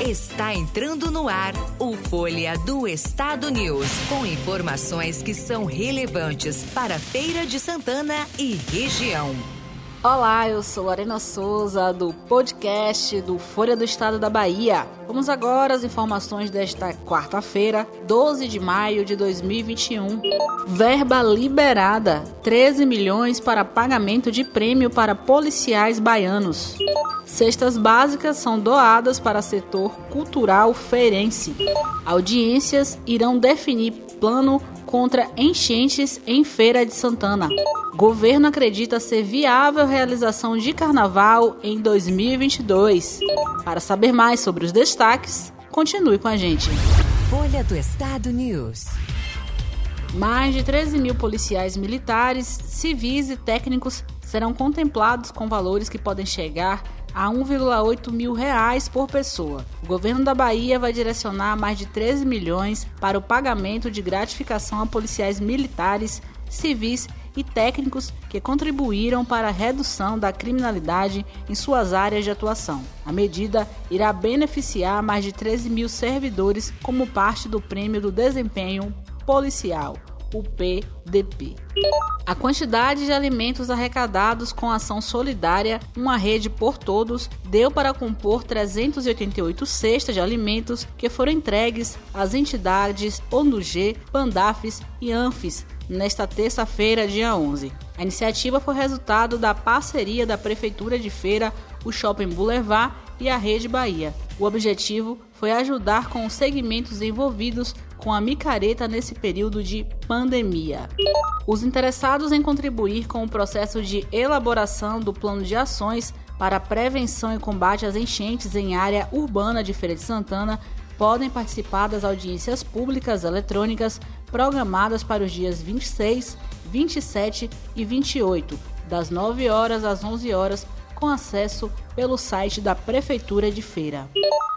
Está entrando no ar o Folha do Estado News, com informações que são relevantes para Feira de Santana e região. Olá, eu sou Arena Souza do podcast do Folha do Estado da Bahia. Vamos agora às informações desta quarta-feira, 12 de maio de 2021. Verba liberada: 13 milhões para pagamento de prêmio para policiais baianos. Cestas básicas são doadas para setor cultural feirense. Audiências irão definir plano contra enchentes em Feira de Santana. Governo acredita ser viável realização de carnaval em 2022. Para saber mais sobre os destaques, continue com a gente. Folha do Estado News. Mais de 13 mil policiais militares, civis e técnicos serão contemplados com valores que podem chegar a 1,8 mil reais por pessoa. O governo da Bahia vai direcionar mais de 13 milhões para o pagamento de gratificação a policiais militares, civis e técnicos que contribuíram para a redução da criminalidade em suas áreas de atuação. A medida irá beneficiar mais de 13 mil servidores como parte do Prêmio do Desempenho Policial, o PDP. A quantidade de alimentos arrecadados com ação solidária Uma Rede por Todos deu para compor 388 cestas de alimentos que foram entregues às entidades ONUG, Pandafes e ANFES nesta terça-feira, dia 11. A iniciativa foi resultado da parceria da Prefeitura de Feira, o Shopping Boulevard e a Rede Bahia. O objetivo foi ajudar com os segmentos envolvidos com a micareta nesse período de pandemia. Os interessados em contribuir com o processo de elaboração do plano de ações para prevenção e combate às enchentes em área urbana de Feira de Santana podem participar das audiências públicas eletrônicas programadas para os dias 26, 27 e 28, das 9 horas às 11 horas, com acesso pelo site da Prefeitura de Feira.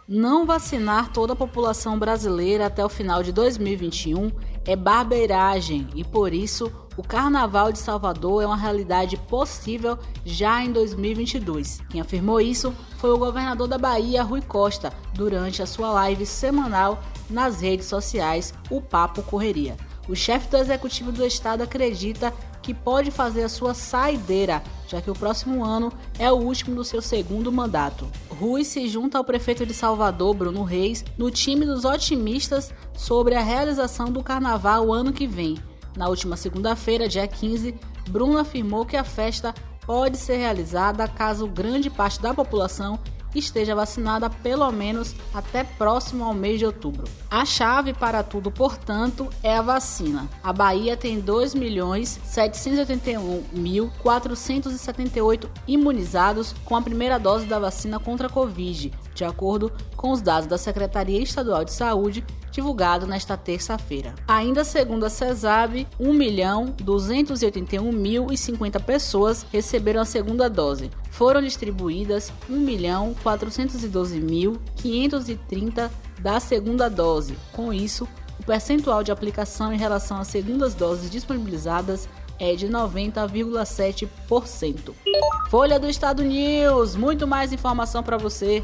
Não vacinar toda a população brasileira até o final de 2021 é barbeiragem e por isso o Carnaval de Salvador é uma realidade possível já em 2022. Quem afirmou isso foi o governador da Bahia, Rui Costa, durante a sua live semanal nas redes sociais, o Papo Correria. O chefe do executivo do estado acredita que pode fazer a sua saideira, já que o próximo ano é o último do seu segundo mandato. Rui se junta ao prefeito de Salvador, Bruno Reis, no time dos otimistas sobre a realização do carnaval ano que vem. Na última segunda-feira, dia 15, Bruno afirmou que a festa pode ser realizada caso grande parte da população esteja vacinada pelo menos até próximo ao mês de outubro. A chave para tudo, portanto, é a vacina. A Bahia tem 2.781.478 imunizados com a primeira dose da vacina contra a Covid, de acordo com os dados da Secretaria Estadual de Saúde divulgado nesta terça-feira. Ainda segundo a CESAB, 1.281.050 pessoas receberam a segunda dose. Foram distribuídas 1.412.530 da segunda dose. Com isso, o percentual de aplicação em relação às segundas doses disponibilizadas é de 90,7%. Folha do Estado News, muito mais informação para você.